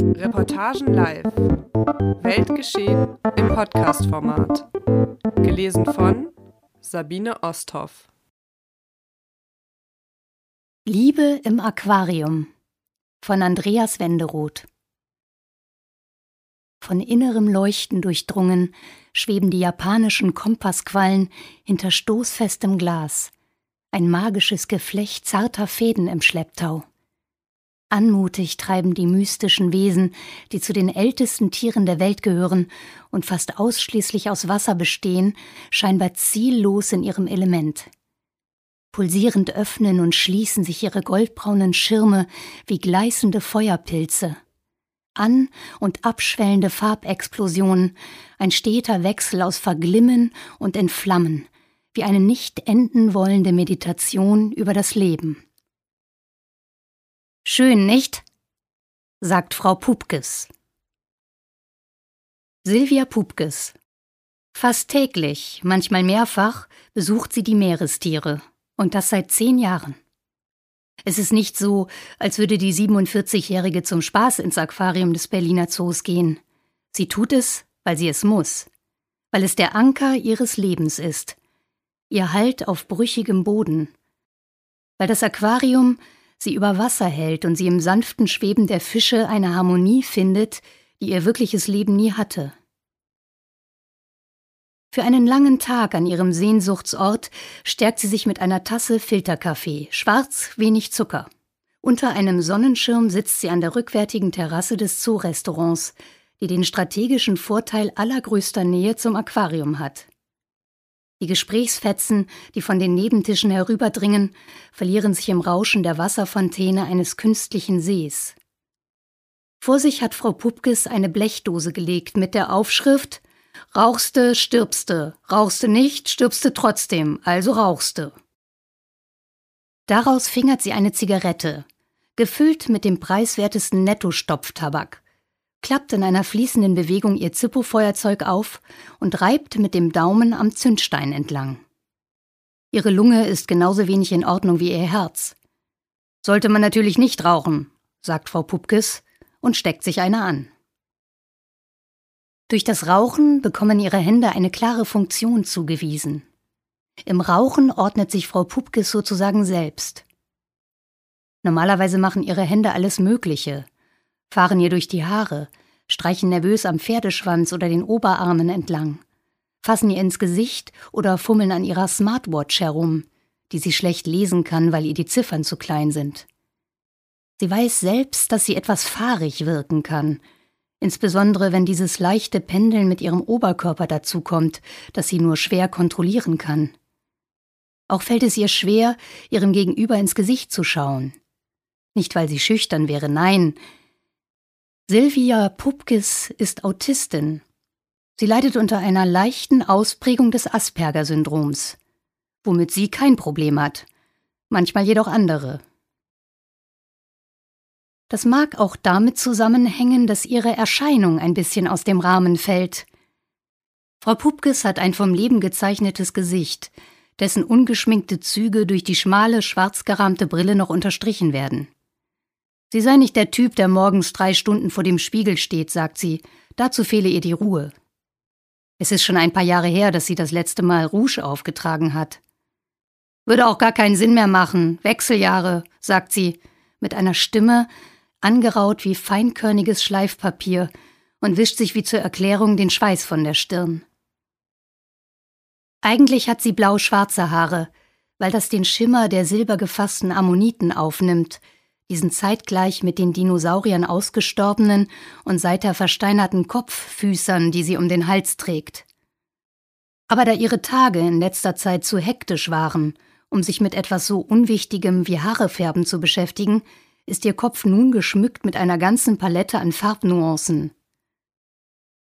Reportagen live. Weltgeschehen im Podcast-Format. Gelesen von Sabine Osthoff. Liebe im Aquarium von Andreas Wenderoth. Von innerem Leuchten durchdrungen schweben die japanischen Kompassquallen hinter stoßfestem Glas, ein magisches Geflecht zarter Fäden im Schlepptau. Anmutig treiben die mystischen Wesen, die zu den ältesten Tieren der Welt gehören und fast ausschließlich aus Wasser bestehen, scheinbar ziellos in ihrem Element. Pulsierend öffnen und schließen sich ihre goldbraunen Schirme wie gleißende Feuerpilze. An- und abschwellende Farbexplosionen, ein steter Wechsel aus Verglimmen und Entflammen, wie eine nicht enden wollende Meditation über das Leben. Schön, nicht? sagt Frau Pupkes. Silvia Pupkes. Fast täglich, manchmal mehrfach, besucht sie die Meerestiere. Und das seit zehn Jahren. Es ist nicht so, als würde die 47-Jährige zum Spaß ins Aquarium des Berliner Zoos gehen. Sie tut es, weil sie es muss. Weil es der Anker ihres Lebens ist. Ihr Halt auf brüchigem Boden. Weil das Aquarium sie über Wasser hält und sie im sanften Schweben der Fische eine Harmonie findet, die ihr wirkliches Leben nie hatte. Für einen langen Tag an ihrem Sehnsuchtsort stärkt sie sich mit einer Tasse Filterkaffee, schwarz, wenig Zucker. Unter einem Sonnenschirm sitzt sie an der rückwärtigen Terrasse des Zoo-Restaurants, die den strategischen Vorteil allergrößter Nähe zum Aquarium hat. Die Gesprächsfetzen, die von den Nebentischen herüberdringen, verlieren sich im Rauschen der Wasserfontäne eines künstlichen Sees. Vor sich hat Frau Pupkes eine Blechdose gelegt mit der Aufschrift Rauchste, stirbste, rauchste nicht, stirbste trotzdem, also rauchste. Daraus fingert sie eine Zigarette, gefüllt mit dem preiswertesten Nettostopftabak, klappt in einer fließenden Bewegung ihr Zippo-Feuerzeug auf und reibt mit dem Daumen am Zündstein entlang. Ihre Lunge ist genauso wenig in Ordnung wie ihr Herz. Sollte man natürlich nicht rauchen, sagt Frau Pupkes und steckt sich eine an. Durch das Rauchen bekommen ihre Hände eine klare Funktion zugewiesen. Im Rauchen ordnet sich Frau Pupkes sozusagen selbst. Normalerweise machen ihre Hände alles Mögliche, fahren ihr durch die Haare, streichen nervös am Pferdeschwanz oder den Oberarmen entlang, fassen ihr ins Gesicht oder fummeln an ihrer Smartwatch herum, die sie schlecht lesen kann, weil ihr die Ziffern zu klein sind. Sie weiß selbst, dass sie etwas fahrig wirken kann, insbesondere wenn dieses leichte Pendeln mit ihrem Oberkörper dazukommt, das sie nur schwer kontrollieren kann. Auch fällt es ihr schwer, ihrem Gegenüber ins Gesicht zu schauen. Nicht, weil sie schüchtern wäre, nein, Silvia Pupkes ist Autistin. Sie leidet unter einer leichten Ausprägung des Asperger-Syndroms, womit sie kein Problem hat, manchmal jedoch andere. Das mag auch damit zusammenhängen, dass ihre Erscheinung ein bisschen aus dem Rahmen fällt. Frau Pupkes hat ein vom Leben gezeichnetes Gesicht, dessen ungeschminkte Züge durch die schmale, schwarz gerahmte Brille noch unterstrichen werden. Sie sei nicht der Typ, der morgens drei Stunden vor dem Spiegel steht, sagt sie. Dazu fehle ihr die Ruhe. Es ist schon ein paar Jahre her, dass sie das letzte Mal Rouge aufgetragen hat. Würde auch gar keinen Sinn mehr machen. Wechseljahre, sagt sie, mit einer Stimme, angeraut wie feinkörniges Schleifpapier, und wischt sich wie zur Erklärung den Schweiß von der Stirn. Eigentlich hat sie blau-schwarze Haare, weil das den Schimmer der silbergefassten Ammoniten aufnimmt – diesen zeitgleich mit den Dinosauriern ausgestorbenen und seither versteinerten Kopffüßern, die sie um den Hals trägt. Aber da ihre Tage in letzter Zeit zu hektisch waren, um sich mit etwas so Unwichtigem wie Haarefärben zu beschäftigen, ist ihr Kopf nun geschmückt mit einer ganzen Palette an Farbnuancen.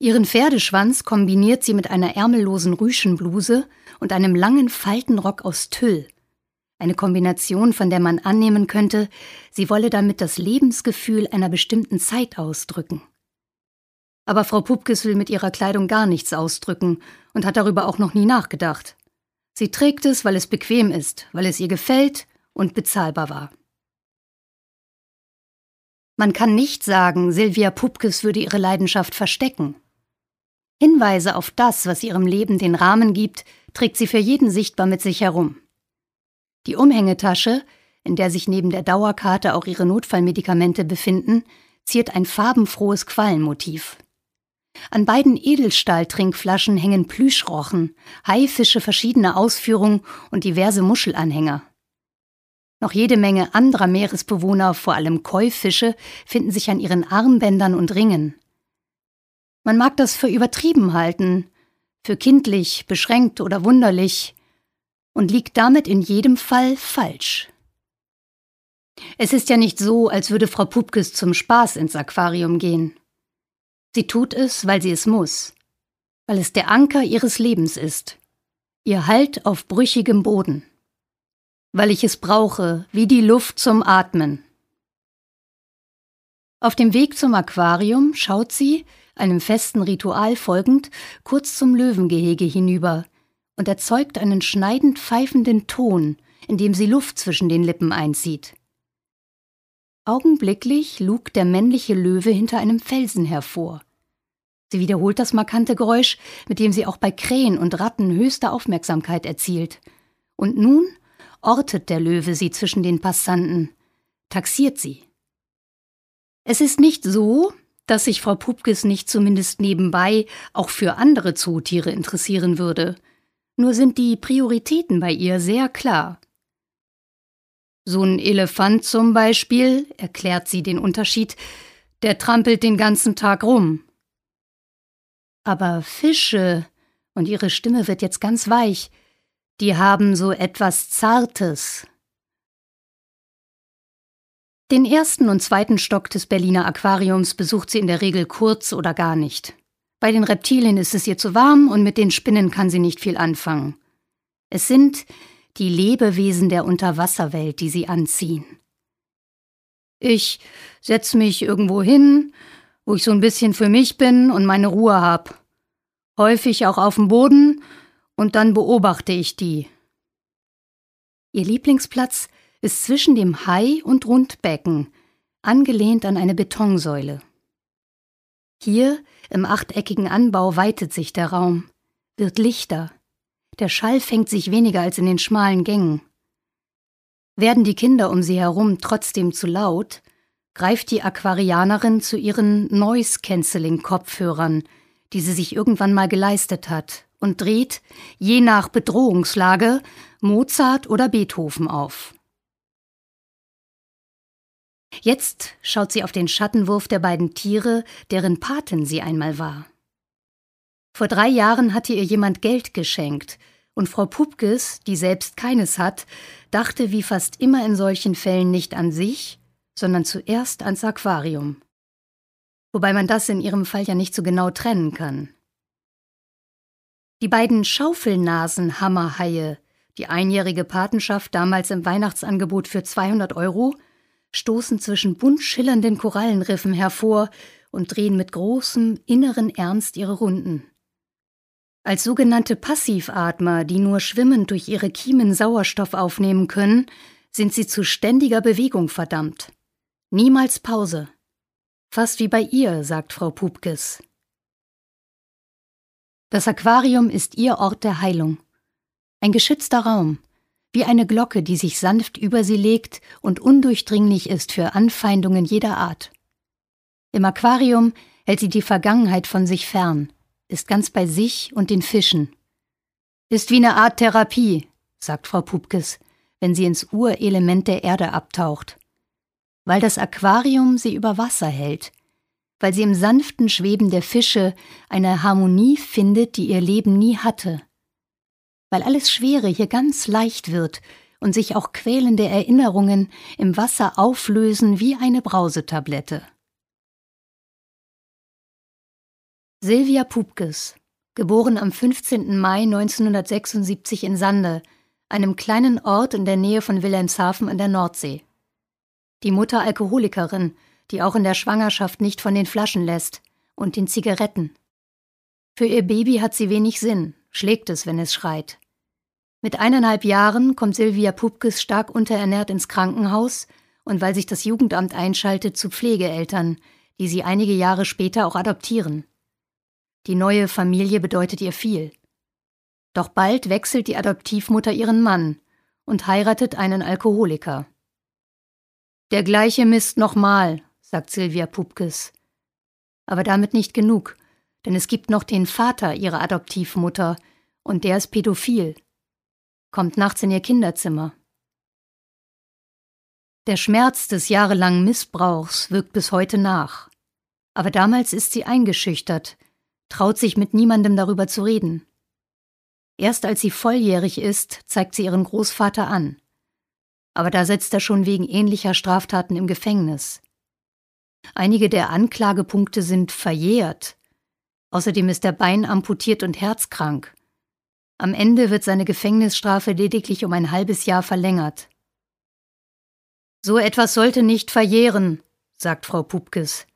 Ihren Pferdeschwanz kombiniert sie mit einer ärmellosen Rüschenbluse und einem langen Faltenrock aus Tüll, eine Kombination, von der man annehmen könnte, sie wolle damit das Lebensgefühl einer bestimmten Zeit ausdrücken. Aber Frau Pupkes will mit ihrer Kleidung gar nichts ausdrücken und hat darüber auch noch nie nachgedacht. Sie trägt es, weil es bequem ist, weil es ihr gefällt und bezahlbar war. Man kann nicht sagen, Silvia Pupkes würde ihre Leidenschaft verstecken. Hinweise auf das, was ihrem Leben den Rahmen gibt, trägt sie für jeden sichtbar mit sich herum. Die Umhängetasche, in der sich neben der Dauerkarte auch ihre Notfallmedikamente befinden, ziert ein farbenfrohes Quallenmotiv. An beiden Edelstahltrinkflaschen hängen Plüschrochen, Haifische verschiedener Ausführung und diverse Muschelanhänger. Noch jede Menge anderer Meeresbewohner, vor allem Käufische, finden sich an ihren Armbändern und Ringen. Man mag das für übertrieben halten, für kindlich, beschränkt oder wunderlich, und liegt damit in jedem Fall falsch. Es ist ja nicht so, als würde Frau Pupkes zum Spaß ins Aquarium gehen. Sie tut es, weil sie es muss, weil es der Anker ihres Lebens ist, ihr Halt auf brüchigem Boden, weil ich es brauche, wie die Luft zum Atmen. Auf dem Weg zum Aquarium schaut sie, einem festen Ritual folgend, kurz zum Löwengehege hinüber und erzeugt einen schneidend pfeifenden Ton, indem sie Luft zwischen den Lippen einzieht. Augenblicklich lugt der männliche Löwe hinter einem Felsen hervor. Sie wiederholt das markante Geräusch, mit dem sie auch bei Krähen und Ratten höchste Aufmerksamkeit erzielt. Und nun ortet der Löwe sie zwischen den Passanten, taxiert sie. Es ist nicht so, dass sich Frau Pupkes nicht zumindest nebenbei auch für andere Zootiere interessieren würde. Nur sind die Prioritäten bei ihr sehr klar. So ein Elefant zum Beispiel, erklärt sie den Unterschied, der trampelt den ganzen Tag rum. Aber Fische, und ihre Stimme wird jetzt ganz weich, die haben so etwas Zartes. Den ersten und zweiten Stock des Berliner Aquariums besucht sie in der Regel kurz oder gar nicht. Bei den Reptilien ist es ihr zu warm und mit den Spinnen kann sie nicht viel anfangen. Es sind die Lebewesen der Unterwasserwelt, die sie anziehen. Ich setz mich irgendwo hin, wo ich so ein bisschen für mich bin und meine Ruhe hab. Häufig auch auf dem Boden und dann beobachte ich die. Ihr Lieblingsplatz ist zwischen dem Hai und Rundbecken, angelehnt an eine Betonsäule. Hier, im achteckigen Anbau, weitet sich der Raum, wird lichter, der Schall fängt sich weniger als in den schmalen Gängen. Werden die Kinder um sie herum trotzdem zu laut, greift die Aquarianerin zu ihren Noise-Canceling-Kopfhörern, die sie sich irgendwann mal geleistet hat, und dreht, je nach Bedrohungslage, Mozart oder Beethoven auf. Jetzt schaut sie auf den Schattenwurf der beiden Tiere, deren Paten sie einmal war. Vor drei Jahren hatte ihr jemand Geld geschenkt, und Frau Pupkes, die selbst keines hat, dachte wie fast immer in solchen Fällen nicht an sich, sondern zuerst ans Aquarium. Wobei man das in ihrem Fall ja nicht so genau trennen kann. Die beiden Schaufelnasenhammerhaie, die einjährige Patenschaft damals im Weihnachtsangebot für 200 Euro, stoßen zwischen bunt schillernden Korallenriffen hervor und drehen mit großem inneren Ernst ihre Runden. Als sogenannte Passivatmer, die nur schwimmend durch ihre Kiemen Sauerstoff aufnehmen können, sind sie zu ständiger Bewegung verdammt. Niemals Pause. Fast wie bei ihr, sagt Frau Pupkes. Das Aquarium ist ihr Ort der Heilung. Ein geschützter Raum, wie eine Glocke, die sich sanft über sie legt und undurchdringlich ist für Anfeindungen jeder Art. Im Aquarium hält sie die Vergangenheit von sich fern, ist ganz bei sich und den Fischen. Ist wie eine Art Therapie, sagt Frau Pupkes, wenn sie ins Urelement der Erde abtaucht. Weil das Aquarium sie über Wasser hält, weil sie im sanften Schweben der Fische eine Harmonie findet, die ihr Leben nie hatte. Weil alles Schwere hier ganz leicht wird und sich auch quälende Erinnerungen im Wasser auflösen wie eine Brausetablette. Silvia Pupkes, geboren am 15. Mai 1976 in Sande, einem kleinen Ort in der Nähe von Wilhelmshaven an der Nordsee. Die Mutter Alkoholikerin, die auch in der Schwangerschaft nicht von den Flaschen lässt, und den Zigaretten. Für ihr Baby hat sie wenig Sinn, schlägt es, wenn es schreit. Mit eineinhalb Jahren kommt Silvia Pupkes stark unterernährt ins Krankenhaus und weil sich das Jugendamt einschaltet zu Pflegeeltern, die sie einige Jahre später auch adoptieren. Die neue Familie bedeutet ihr viel. Doch bald wechselt die Adoptivmutter ihren Mann und heiratet einen Alkoholiker. Der gleiche Mist nochmal, sagt Silvia Pupkes. Aber damit nicht genug, denn es gibt noch den Vater ihrer Adoptivmutter, und der ist pädophil. Kommt nachts in ihr Kinderzimmer. Der Schmerz des jahrelangen Missbrauchs wirkt bis heute nach. Aber damals ist sie eingeschüchtert, traut sich mit niemandem darüber zu reden. Erst als sie volljährig ist, zeigt sie ihren Großvater an. Aber da sitzt er schon wegen ähnlicher Straftaten im Gefängnis. Einige der Anklagepunkte sind verjährt. Außerdem ist er Bein amputiert und herzkrank. Am Ende wird seine Gefängnisstrafe lediglich um ein halbes Jahr verlängert. So etwas sollte nicht verjähren, sagt Frau Pupkes.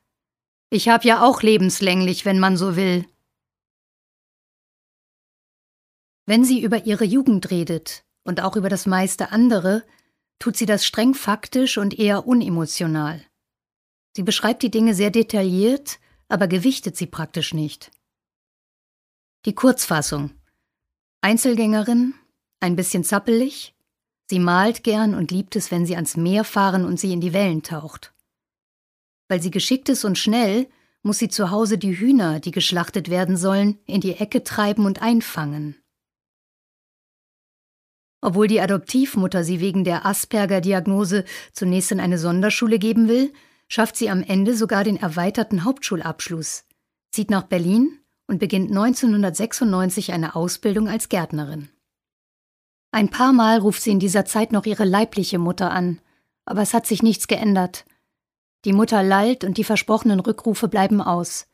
Ich hab ja auch lebenslänglich, wenn man so will. Wenn sie über ihre Jugend redet und auch über das meiste andere, tut sie das streng faktisch und eher unemotional. Sie beschreibt die Dinge sehr detailliert, aber gewichtet sie praktisch nicht. Die Kurzfassung. Einzelgängerin, ein bisschen zappelig, Sie malt gern und liebt es, wenn sie ans Meer fahren und sie in die Wellen taucht. Weil sie geschickt ist und schnell, muss sie zu Hause die Hühner, die geschlachtet werden sollen, in die Ecke treiben und einfangen. Obwohl die Adoptivmutter sie wegen der Asperger-Diagnose zunächst in eine Sonderschule geben will, schafft sie am Ende sogar den erweiterten Hauptschulabschluss, zieht nach Berlin und beginnt 1996 eine Ausbildung als Gärtnerin. Ein paar Mal ruft sie in dieser Zeit noch ihre leibliche Mutter an, aber es hat sich nichts geändert. Die Mutter lallt und die versprochenen Rückrufe bleiben aus.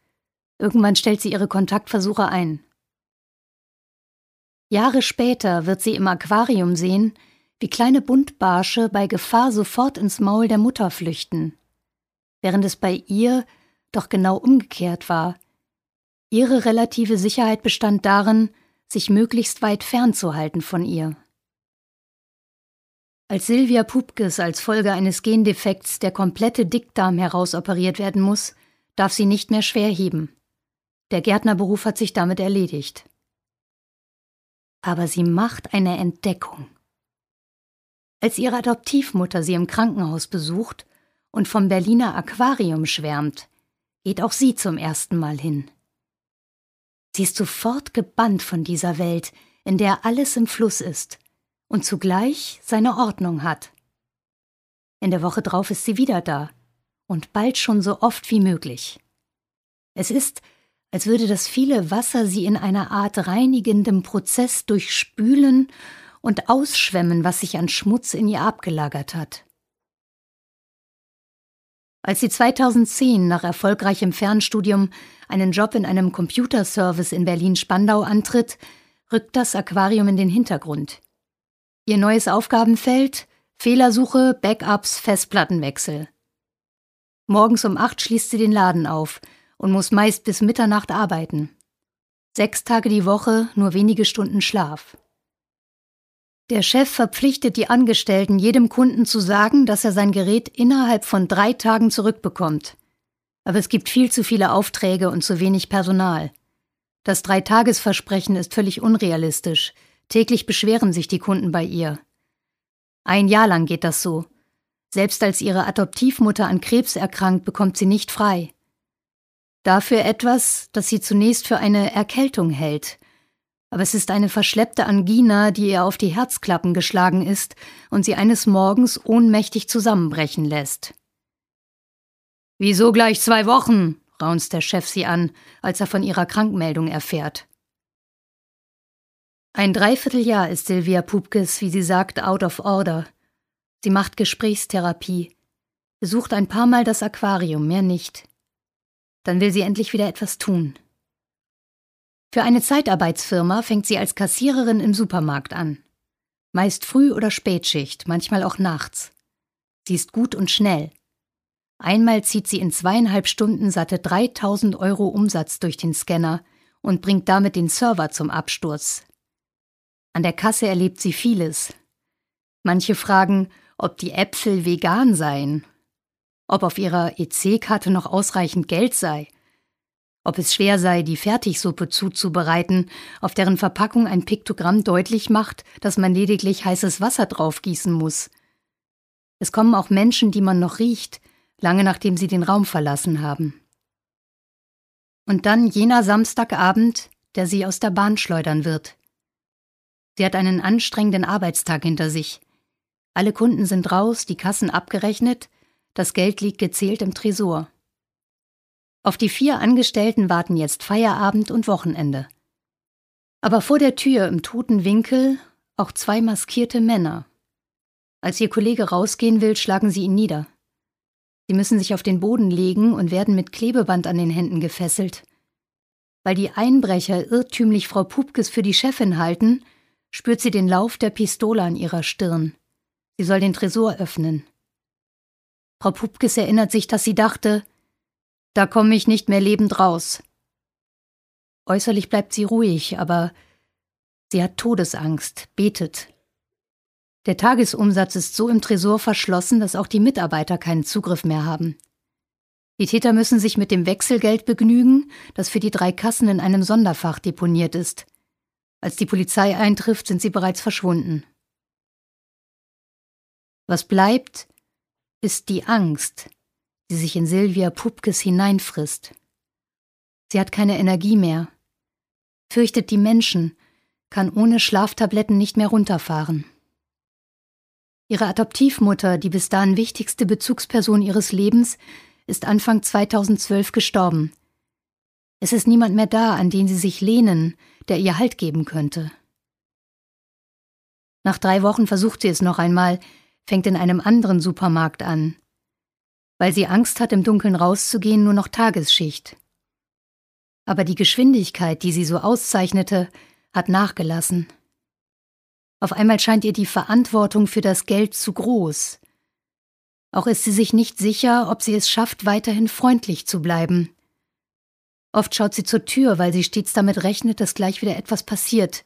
Irgendwann stellt sie ihre Kontaktversuche ein. Jahre später wird sie im Aquarium sehen, wie kleine Buntbarsche bei Gefahr sofort ins Maul der Mutter flüchten, während es bei ihr doch genau umgekehrt war. Ihre relative Sicherheit bestand darin, sich möglichst weit fernzuhalten von ihr. Als Silvia Pupkes als Folge eines Gendefekts der komplette Dickdarm herausoperiert werden muss, darf sie nicht mehr schwer heben. Der Gärtnerberuf hat sich damit erledigt. Aber sie macht eine Entdeckung. Als ihre Adoptivmutter sie im Krankenhaus besucht und vom Berliner Aquarium schwärmt, geht auch sie zum ersten Mal hin. Sie ist sofort gebannt von dieser Welt, in der alles im Fluss ist und zugleich seine Ordnung hat. In der Woche drauf ist sie wieder da und bald schon so oft wie möglich. Es ist, als würde das viele Wasser sie in einer Art reinigendem Prozess durchspülen und ausschwemmen, was sich an Schmutz in ihr abgelagert hat. Als sie 2010 nach erfolgreichem Fernstudium einen Job in einem Computerservice in Berlin-Spandau antritt, rückt das Aquarium in den Hintergrund. Ihr neues Aufgabenfeld Fehlersuche, Backups, Festplattenwechsel. Morgens um acht schließt sie den Laden auf und muss meist bis Mitternacht arbeiten. Sechs Tage die Woche, nur wenige Stunden Schlaf. Der Chef verpflichtet die Angestellten, jedem Kunden zu sagen, dass er sein Gerät innerhalb von drei Tagen zurückbekommt. Aber es gibt viel zu viele Aufträge und zu wenig Personal. Das Dreitagesversprechen ist völlig unrealistisch, Täglich beschweren sich die Kunden bei ihr. Ein Jahr lang geht das so. Selbst als ihre Adoptivmutter an Krebs erkrankt, bekommt sie nicht frei. Dafür etwas, das sie zunächst für eine Erkältung hält. Aber es ist eine verschleppte Angina, die ihr auf die Herzklappen geschlagen ist und sie eines Morgens ohnmächtig zusammenbrechen lässt. Wieso gleich zwei Wochen? raunzt der Chef sie an, als er von ihrer Krankmeldung erfährt. Ein Dreivierteljahr ist Silvia Pupkes, wie sie sagt, out of order. Sie macht Gesprächstherapie, besucht ein paar Mal das Aquarium, mehr nicht. Dann will sie endlich wieder etwas tun. Für eine Zeitarbeitsfirma fängt sie als Kassiererin im Supermarkt an. Meist Früh- oder Spätschicht, manchmal auch nachts. Sie ist gut und schnell. Einmal zieht sie in zweieinhalb Stunden satte 3000 Euro Umsatz durch den Scanner und bringt damit den Server zum Absturz, an der Kasse erlebt sie vieles. Manche fragen, ob die Äpfel vegan seien, ob auf ihrer EC-Karte noch ausreichend Geld sei, ob es schwer sei, die Fertigsuppe zuzubereiten, auf deren Verpackung ein Piktogramm deutlich macht, dass man lediglich heißes Wasser draufgießen muss. Es kommen auch Menschen, die man noch riecht, lange nachdem sie den Raum verlassen haben. Und dann jener Samstagabend, der sie aus der Bahn schleudern wird. Sie hat einen anstrengenden Arbeitstag hinter sich. Alle Kunden sind raus, die Kassen abgerechnet, das Geld liegt gezählt im Tresor. Auf die vier Angestellten warten jetzt Feierabend und Wochenende. Aber vor der Tür im toten Winkel auch zwei maskierte Männer. Als ihr Kollege rausgehen will, schlagen sie ihn nieder. Sie müssen sich auf den Boden legen und werden mit Klebeband an den Händen gefesselt. Weil die Einbrecher irrtümlich Frau Pupkes für die Chefin halten, spürt sie den Lauf der Pistole an ihrer Stirn. Sie soll den Tresor öffnen. Frau Pupkes erinnert sich, dass sie dachte, da komme ich nicht mehr lebend raus. Äußerlich bleibt sie ruhig, aber sie hat Todesangst, betet. Der Tagesumsatz ist so im Tresor verschlossen, dass auch die Mitarbeiter keinen Zugriff mehr haben. Die Täter müssen sich mit dem Wechselgeld begnügen, das für die drei Kassen in einem Sonderfach deponiert ist. Als die Polizei eintrifft, sind sie bereits verschwunden. Was bleibt, ist die Angst, die sich in Silvia Pupkes hineinfrisst. Sie hat keine Energie mehr, fürchtet die Menschen, kann ohne Schlaftabletten nicht mehr runterfahren. Ihre Adoptivmutter, die bis dahin wichtigste Bezugsperson ihres Lebens, ist Anfang 2012 gestorben. Es ist niemand mehr da, an den sie sich lehnen, der ihr Halt geben könnte. Nach drei Wochen versucht sie es noch einmal, fängt in einem anderen Supermarkt an weil sie Angst hat, im Dunkeln rauszugehen, nur noch Tagesschicht. Aber die Geschwindigkeit, die sie so auszeichnete, hat nachgelassen. Auf einmal scheint ihr die Verantwortung für das Geld zu groß. Auch ist sie sich nicht sicher, ob sie es schafft, weiterhin freundlich zu bleiben. Oft schaut sie zur Tür, weil sie stets damit rechnet, dass gleich wieder etwas passiert.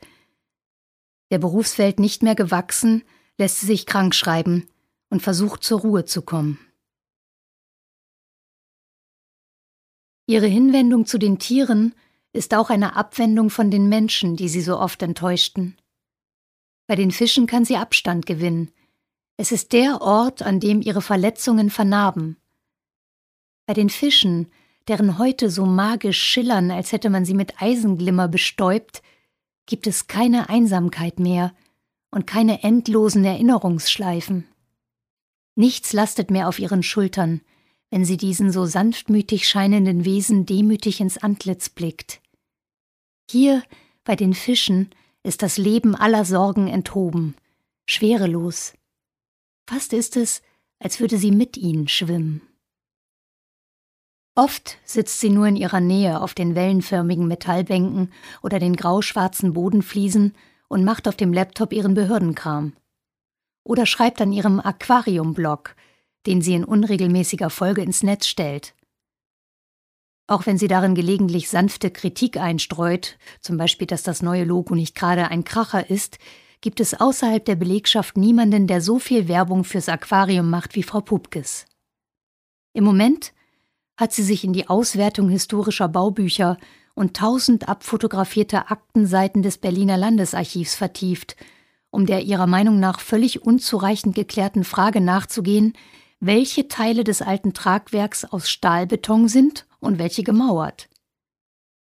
Der Berufswelt nicht mehr gewachsen, lässt sie sich krank schreiben und versucht zur Ruhe zu kommen. Ihre Hinwendung zu den Tieren ist auch eine Abwendung von den Menschen, die sie so oft enttäuschten. Bei den Fischen kann sie Abstand gewinnen. Es ist der Ort, an dem ihre Verletzungen vernarben. Bei den Fischen, deren Häute so magisch schillern, als hätte man sie mit Eisenglimmer bestäubt, gibt es keine Einsamkeit mehr und keine endlosen Erinnerungsschleifen. Nichts lastet mehr auf ihren Schultern, wenn sie diesen so sanftmütig scheinenden Wesen demütig ins Antlitz blickt. Hier, bei den Fischen, ist das Leben aller Sorgen enthoben, schwerelos. Fast ist es, als würde sie mit ihnen schwimmen. Oft sitzt sie nur in ihrer Nähe auf den wellenförmigen Metallbänken oder den grauschwarzen Bodenfliesen und macht auf dem Laptop ihren Behördenkram. Oder schreibt an ihrem Aquariumblog, den sie in unregelmäßiger Folge ins Netz stellt. Auch wenn sie darin gelegentlich sanfte Kritik einstreut, zum Beispiel, dass das neue Logo nicht gerade ein Kracher ist, gibt es außerhalb der Belegschaft niemanden, der so viel Werbung fürs Aquarium macht wie Frau Pupkes. Im Moment hat sie sich in die Auswertung historischer Baubücher und tausend abfotografierte Aktenseiten des Berliner Landesarchivs vertieft, um der ihrer Meinung nach völlig unzureichend geklärten Frage nachzugehen, welche Teile des alten Tragwerks aus Stahlbeton sind und welche gemauert.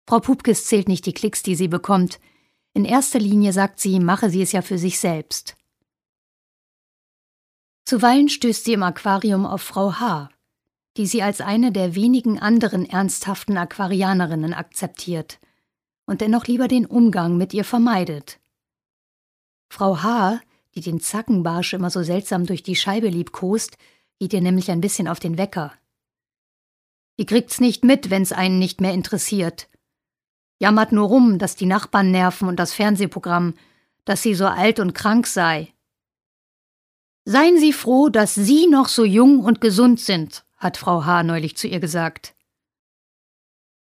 Frau Pupkes zählt nicht die Klicks, die sie bekommt. In erster Linie sagt sie, mache sie es ja für sich selbst. Zuweilen stößt sie im Aquarium auf Frau H., die sie als eine der wenigen anderen ernsthaften Aquarianerinnen akzeptiert und dennoch lieber den Umgang mit ihr vermeidet. Frau H., die den Zackenbarsch immer so seltsam durch die Scheibe liebkost, geht ihr nämlich ein bisschen auf den Wecker. Die kriegt's nicht mit, wenn's einen nicht mehr interessiert. Jammert nur rum, dass die Nachbarn nerven und das Fernsehprogramm, dass sie so alt und krank sei. Seien Sie froh, dass Sie noch so jung und gesund sind, hat Frau H. neulich zu ihr gesagt.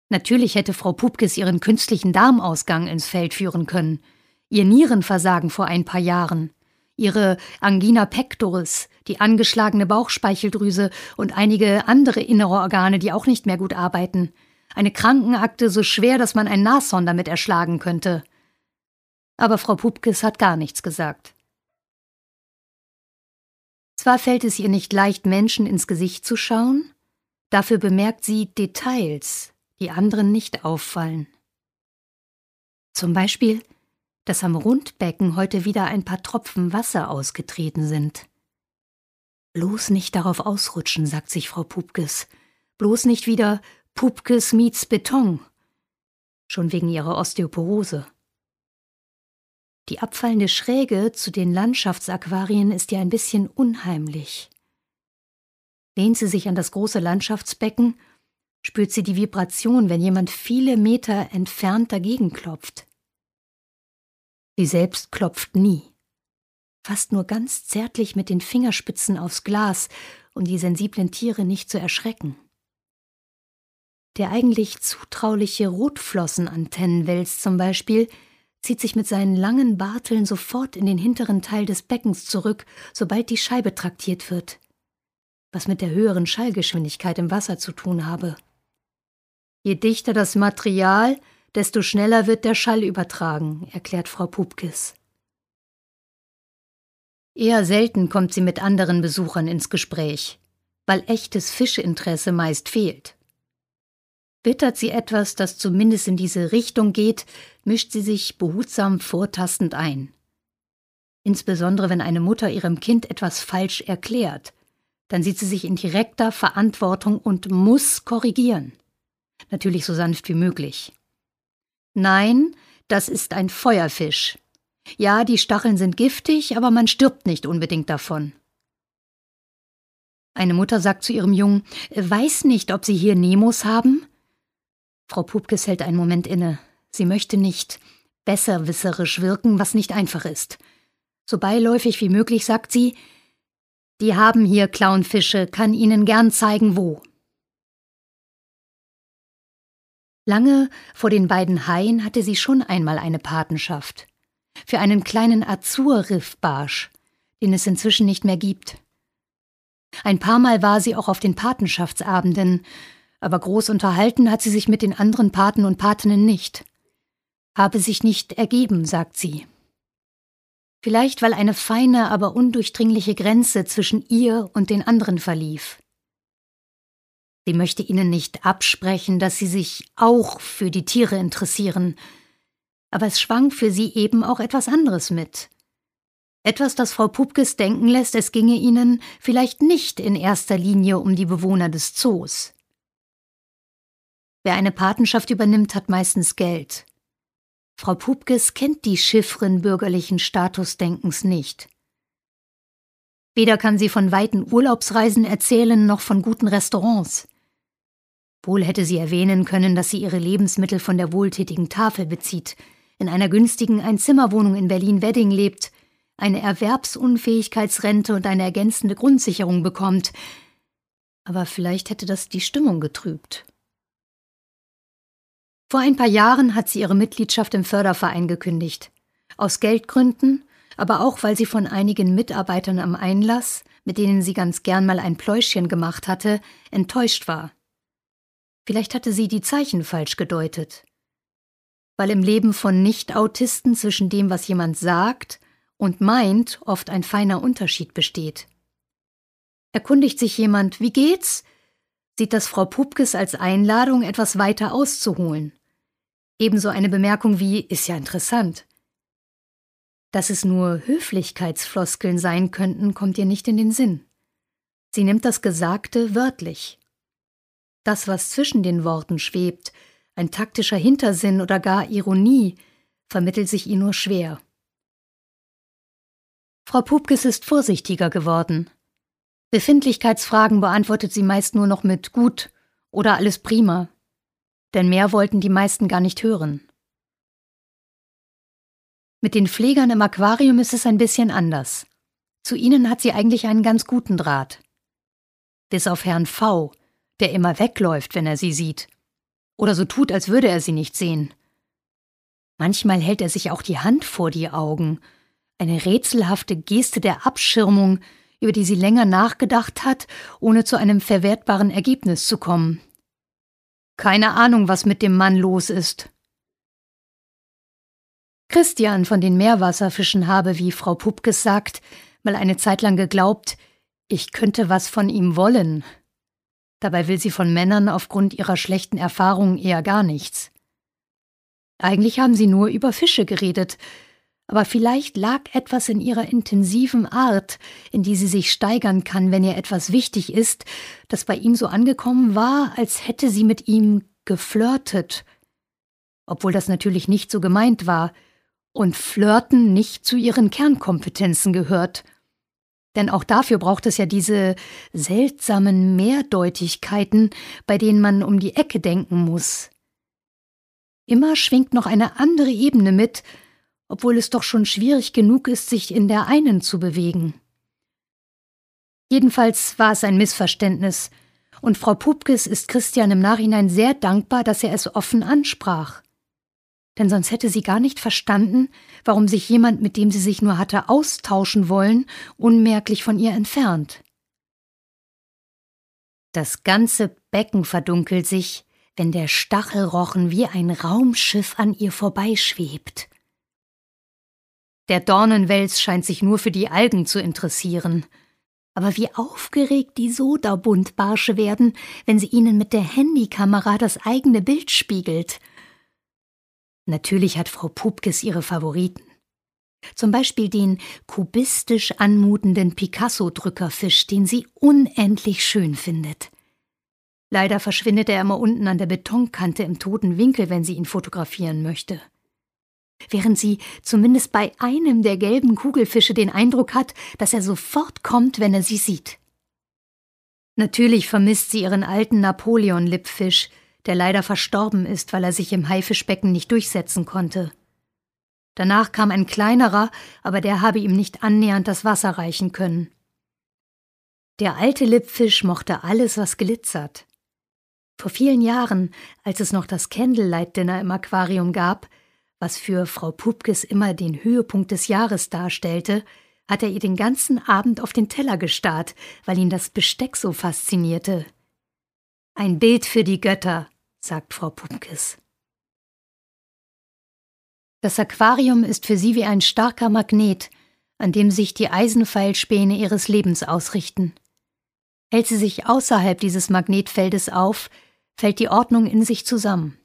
Natürlich hätte Frau Pupkes ihren künstlichen Darmausgang ins Feld führen können, ihr Nierenversagen vor ein paar Jahren, ihre Angina pectoris, die angeschlagene Bauchspeicheldrüse und einige andere innere Organe, die auch nicht mehr gut arbeiten. Eine Krankenakte so schwer, dass man ein Nashorn damit erschlagen könnte. Aber Frau Pupkes hat gar nichts gesagt. Zwar fällt es ihr nicht leicht, Menschen ins Gesicht zu schauen, dafür bemerkt sie Details, die anderen nicht auffallen. Zum Beispiel dass am Rundbecken heute wieder ein paar Tropfen Wasser ausgetreten sind. Bloß nicht darauf ausrutschen, sagt sich Frau Pupkes. Bloß nicht wieder Pupkes meets Beton. Schon wegen ihrer Osteoporose. Die abfallende Schräge zu den Landschaftsaquarien ist ja ein bisschen unheimlich. Lehnt sie sich an das große Landschaftsbecken, spürt sie die Vibration, wenn jemand viele Meter entfernt dagegen klopft. Sie selbst klopft nie. Fast nur ganz zärtlich mit den Fingerspitzen aufs Glas, um die sensiblen Tiere nicht zu erschrecken. Der eigentlich zutrauliche Rotflossenantennenwels zum Beispiel zieht sich mit seinen langen Barteln sofort in den hinteren Teil des Beckens zurück, sobald die Scheibe traktiert wird, was mit der höheren Schallgeschwindigkeit im Wasser zu tun habe. Je dichter das Material, desto schneller wird der Schall übertragen, erklärt Frau Pupkes. Eher selten kommt sie mit anderen Besuchern ins Gespräch, weil echtes Fischinteresse meist fehlt. Wittert sie etwas, das zumindest in diese Richtung geht, mischt sie sich behutsam vortastend ein. Insbesondere wenn eine Mutter ihrem Kind etwas falsch erklärt, dann sieht sie sich in direkter Verantwortung und muss korrigieren. Natürlich so sanft wie möglich. Nein, das ist ein Feuerfisch. Ja, die Stacheln sind giftig, aber man stirbt nicht unbedingt davon. Eine Mutter sagt zu ihrem Jungen, weiß nicht, ob Sie hier Nemos haben? Frau Pupkes hält einen Moment inne. Sie möchte nicht besserwisserisch wirken, was nicht einfach ist. So beiläufig wie möglich sagt sie, die haben hier Clownfische, kann Ihnen gern zeigen, wo. Lange vor den beiden Haien hatte sie schon einmal eine Patenschaft. Für einen kleinen Azurriffbarsch, den es inzwischen nicht mehr gibt. Ein paar Mal war sie auch auf den Patenschaftsabenden, aber groß unterhalten hat sie sich mit den anderen Paten und Patinnen nicht. Habe sich nicht ergeben, sagt sie. Vielleicht weil eine feine, aber undurchdringliche Grenze zwischen ihr und den anderen verlief. Sie möchte ihnen nicht absprechen, dass sie sich auch für die Tiere interessieren, aber es schwang für sie eben auch etwas anderes mit. Etwas, das Frau Pupkes denken lässt, es ginge ihnen vielleicht nicht in erster Linie um die Bewohner des Zoos. Wer eine Patenschaft übernimmt, hat meistens Geld. Frau Pupkes kennt die Chiffren bürgerlichen Statusdenkens nicht. Weder kann sie von weiten Urlaubsreisen erzählen, noch von guten Restaurants. Wohl hätte sie erwähnen können, dass sie ihre Lebensmittel von der wohltätigen Tafel bezieht, in einer günstigen Einzimmerwohnung in Berlin-Wedding lebt, eine Erwerbsunfähigkeitsrente und eine ergänzende Grundsicherung bekommt. Aber vielleicht hätte das die Stimmung getrübt. Vor ein paar Jahren hat sie ihre Mitgliedschaft im Förderverein gekündigt. Aus Geldgründen, aber auch weil sie von einigen Mitarbeitern am Einlass, mit denen sie ganz gern mal ein Pläuschchen gemacht hatte, enttäuscht war. Vielleicht hatte sie die Zeichen falsch gedeutet. Weil im Leben von Nicht-Autisten zwischen dem, was jemand sagt und meint, oft ein feiner Unterschied besteht. Erkundigt sich jemand, wie geht's? Sieht das Frau Pupkes als Einladung, etwas weiter auszuholen. Ebenso eine Bemerkung wie, ist ja interessant. Dass es nur Höflichkeitsfloskeln sein könnten, kommt ihr nicht in den Sinn. Sie nimmt das Gesagte wörtlich. Das, was zwischen den Worten schwebt, ein taktischer Hintersinn oder gar Ironie, vermittelt sich ihr nur schwer. Frau Pupkes ist vorsichtiger geworden. Befindlichkeitsfragen beantwortet sie meist nur noch mit gut oder alles prima, denn mehr wollten die meisten gar nicht hören. Mit den Pflegern im Aquarium ist es ein bisschen anders. Zu ihnen hat sie eigentlich einen ganz guten Draht. Bis auf Herrn V., der immer wegläuft, wenn er sie sieht. Oder so tut, als würde er sie nicht sehen. Manchmal hält er sich auch die Hand vor die Augen, Eine rätselhafte Geste der Abschirmung, über die sie länger nachgedacht hat, ohne zu einem verwertbaren Ergebnis zu kommen. Keine Ahnung, was mit dem Mann los ist. Christian von den Meerwasserfischen habe, wie Frau Pupkes sagt, mal eine Zeit lang geglaubt, ich könnte was von ihm wollen. Dabei will sie von Männern aufgrund ihrer schlechten Erfahrungen eher gar nichts. Eigentlich haben sie nur über Fische geredet, aber vielleicht lag etwas in ihrer intensiven Art, in die sie sich steigern kann, wenn ihr etwas wichtig ist, das bei ihm so angekommen war, als hätte sie mit ihm geflirtet. Obwohl das natürlich nicht so gemeint war und Flirten nicht zu ihren Kernkompetenzen gehört. Denn auch dafür braucht es ja diese seltsamen Mehrdeutigkeiten, bei denen man um die Ecke denken muss. Immer schwingt noch eine andere Ebene mit, obwohl es doch schon schwierig genug ist, sich in der einen zu bewegen. Jedenfalls war es ein Missverständnis, und Frau Pupkes ist Christian im Nachhinein sehr dankbar, dass er es offen ansprach. Denn sonst hätte sie gar nicht verstanden, warum sich jemand, mit dem sie sich nur hatte austauschen wollen, unmerklich von ihr entfernt. Das ganze Becken verdunkelt sich, wenn der Stachelrochen wie ein Raumschiff an ihr vorbeischwebt. Der Dornenwels scheint sich nur für die Algen zu interessieren. Aber wie aufgeregt die Sodabuntbarsche werden, wenn sie ihnen mit der Handykamera das eigene Bild spiegelt. Natürlich hat Frau Pupkes ihre Favoriten. Zum Beispiel den kubistisch anmutenden Picasso-Drückerfisch, den sie unendlich schön findet. Leider verschwindet er immer unten an der Betonkante im toten Winkel, wenn sie ihn fotografieren möchte während sie zumindest bei einem der gelben Kugelfische den Eindruck hat, dass er sofort kommt, wenn er sie sieht. Natürlich vermisst sie ihren alten Napoleon-Lippfisch, der leider verstorben ist, weil er sich im Haifischbecken nicht durchsetzen konnte. Danach kam ein kleinerer, aber der habe ihm nicht annähernd das Wasser reichen können. Der alte Lippfisch mochte alles, was glitzert. Vor vielen Jahren, als es noch das Candlelight Dinner im Aquarium gab, was für Frau Pupkes immer den Höhepunkt des Jahres darstellte, hat er ihr den ganzen Abend auf den Teller gestarrt, weil ihn das Besteck so faszinierte. Ein Bild für die Götter, sagt Frau Pupkes. Das Aquarium ist für sie wie ein starker Magnet, an dem sich die Eisenpfeilspäne ihres Lebens ausrichten. Hält sie sich außerhalb dieses Magnetfeldes auf, fällt die Ordnung in sich zusammen.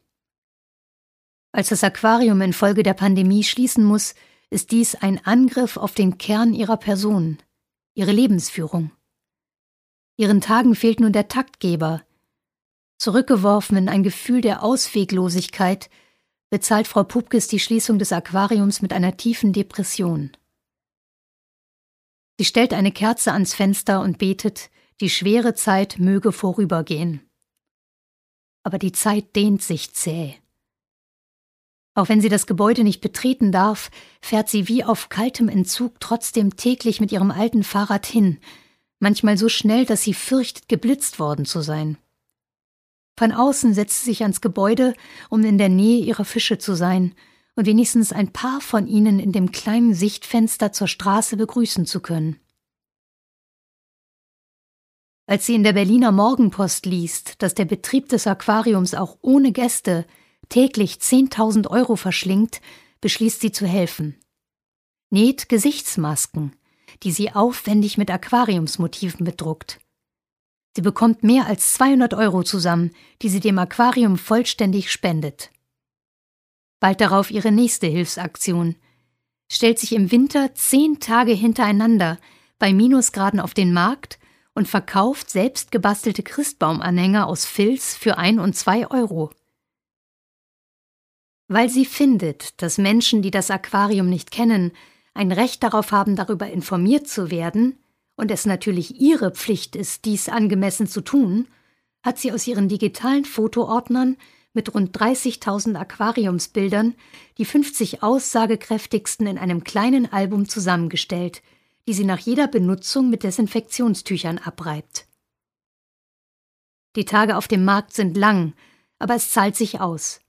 Als das Aquarium infolge der Pandemie schließen muss, ist dies ein Angriff auf den Kern ihrer Person, ihre Lebensführung. Ihren Tagen fehlt nun der Taktgeber. Zurückgeworfen in ein Gefühl der Ausweglosigkeit, bezahlt Frau Pupkes die Schließung des Aquariums mit einer tiefen Depression. Sie stellt eine Kerze ans Fenster und betet, die schwere Zeit möge vorübergehen. Aber die Zeit dehnt sich zäh. Auch wenn sie das Gebäude nicht betreten darf, fährt sie wie auf kaltem Entzug trotzdem täglich mit ihrem alten Fahrrad hin, manchmal so schnell, dass sie fürchtet, geblitzt worden zu sein. Von außen setzt sie sich ans Gebäude, um in der Nähe ihrer Fische zu sein und wenigstens ein paar von ihnen in dem kleinen Sichtfenster zur Straße begrüßen zu können. Als sie in der Berliner Morgenpost liest, dass der Betrieb des Aquariums auch ohne Gäste täglich 10.000 Euro verschlingt, beschließt sie zu helfen. Näht Gesichtsmasken, die sie aufwendig mit Aquariumsmotiven bedruckt. Sie bekommt mehr als 200 Euro zusammen, die sie dem Aquarium vollständig spendet. Bald darauf ihre nächste Hilfsaktion. Stellt sich im Winter zehn Tage hintereinander bei Minusgraden auf den Markt und verkauft selbst gebastelte Christbaumanhänger aus Filz für ein und zwei Euro weil sie findet, dass Menschen, die das Aquarium nicht kennen, ein Recht darauf haben, darüber informiert zu werden, und es natürlich ihre Pflicht ist, dies angemessen zu tun, hat sie aus ihren digitalen Fotoordnern mit rund 30.000 Aquariumsbildern die 50 aussagekräftigsten in einem kleinen Album zusammengestellt, die sie nach jeder Benutzung mit Desinfektionstüchern abreibt. Die Tage auf dem Markt sind lang, aber es zahlt sich aus.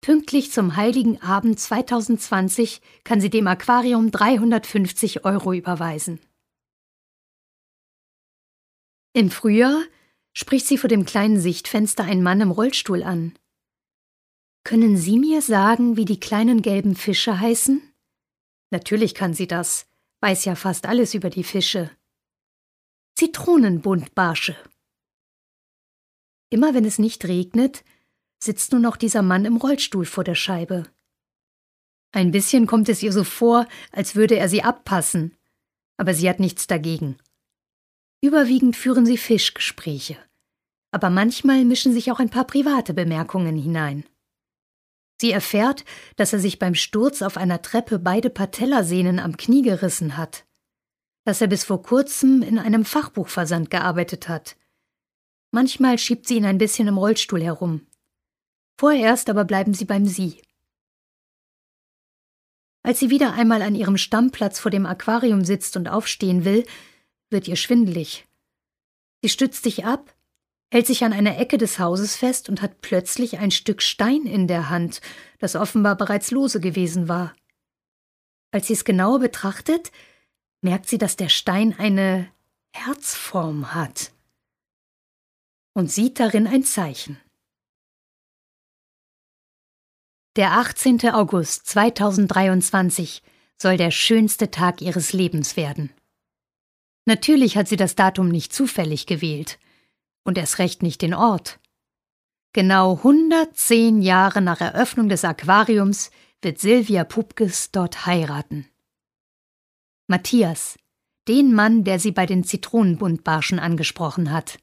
Pünktlich zum Heiligen Abend 2020 kann sie dem Aquarium 350 Euro überweisen. Im Frühjahr spricht sie vor dem kleinen Sichtfenster einen Mann im Rollstuhl an. Können Sie mir sagen, wie die kleinen gelben Fische heißen? Natürlich kann sie das, weiß ja fast alles über die Fische. Zitronenbuntbarsche. Immer wenn es nicht regnet, sitzt nur noch dieser Mann im Rollstuhl vor der Scheibe. Ein bisschen kommt es ihr so vor, als würde er sie abpassen, aber sie hat nichts dagegen. Überwiegend führen sie Fischgespräche, aber manchmal mischen sich auch ein paar private Bemerkungen hinein. Sie erfährt, dass er sich beim Sturz auf einer Treppe beide Patellasehnen am Knie gerissen hat, dass er bis vor kurzem in einem Fachbuchversand gearbeitet hat. Manchmal schiebt sie ihn ein bisschen im Rollstuhl herum. Vorerst aber bleiben sie beim Sie. Als sie wieder einmal an ihrem Stammplatz vor dem Aquarium sitzt und aufstehen will, wird ihr schwindelig. Sie stützt sich ab, hält sich an einer Ecke des Hauses fest und hat plötzlich ein Stück Stein in der Hand, das offenbar bereits lose gewesen war. Als sie es genauer betrachtet, merkt sie, dass der Stein eine Herzform hat und sieht darin ein Zeichen. Der 18. August 2023 soll der schönste Tag ihres Lebens werden. Natürlich hat sie das Datum nicht zufällig gewählt und erst recht nicht den Ort. Genau 110 Jahre nach Eröffnung des Aquariums wird Silvia Pupkes dort heiraten. Matthias, den Mann, der sie bei den Zitronenbuntbarschen angesprochen hat.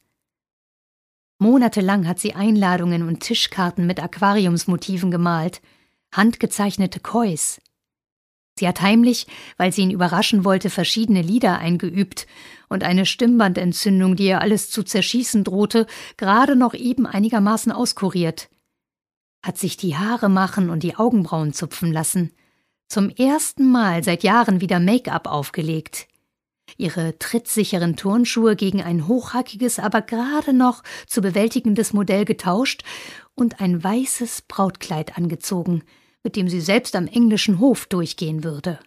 Monatelang hat sie Einladungen und Tischkarten mit Aquariumsmotiven gemalt, handgezeichnete Kois. Sie hat heimlich, weil sie ihn überraschen wollte, verschiedene Lieder eingeübt und eine Stimmbandentzündung, die ihr alles zu zerschießen drohte, gerade noch eben einigermaßen auskuriert. Hat sich die Haare machen und die Augenbrauen zupfen lassen. Zum ersten Mal seit Jahren wieder Make-up aufgelegt. Ihre trittsicheren Turnschuhe gegen ein hochhackiges, aber gerade noch zu bewältigendes Modell getauscht und ein weißes Brautkleid angezogen, mit dem sie selbst am englischen Hof durchgehen würde.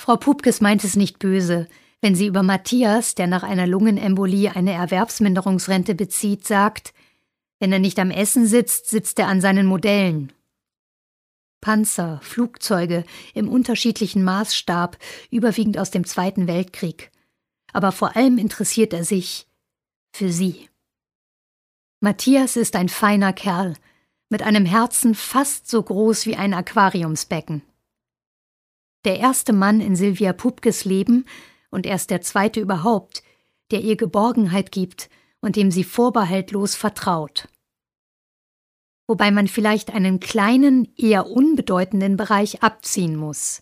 Frau Pupkes meint es nicht böse, wenn sie über Matthias, der nach einer Lungenembolie eine Erwerbsminderungsrente bezieht, sagt, wenn er nicht am Essen sitzt, sitzt er an seinen Modellen. Panzer, Flugzeuge im unterschiedlichen Maßstab, überwiegend aus dem Zweiten Weltkrieg. Aber vor allem interessiert er sich für sie. Matthias ist ein feiner Kerl, mit einem Herzen fast so groß wie ein Aquariumsbecken der erste Mann in Sylvia Pupkes Leben und erst der zweite überhaupt, der ihr Geborgenheit gibt und dem sie vorbehaltlos vertraut. Wobei man vielleicht einen kleinen, eher unbedeutenden Bereich abziehen muss.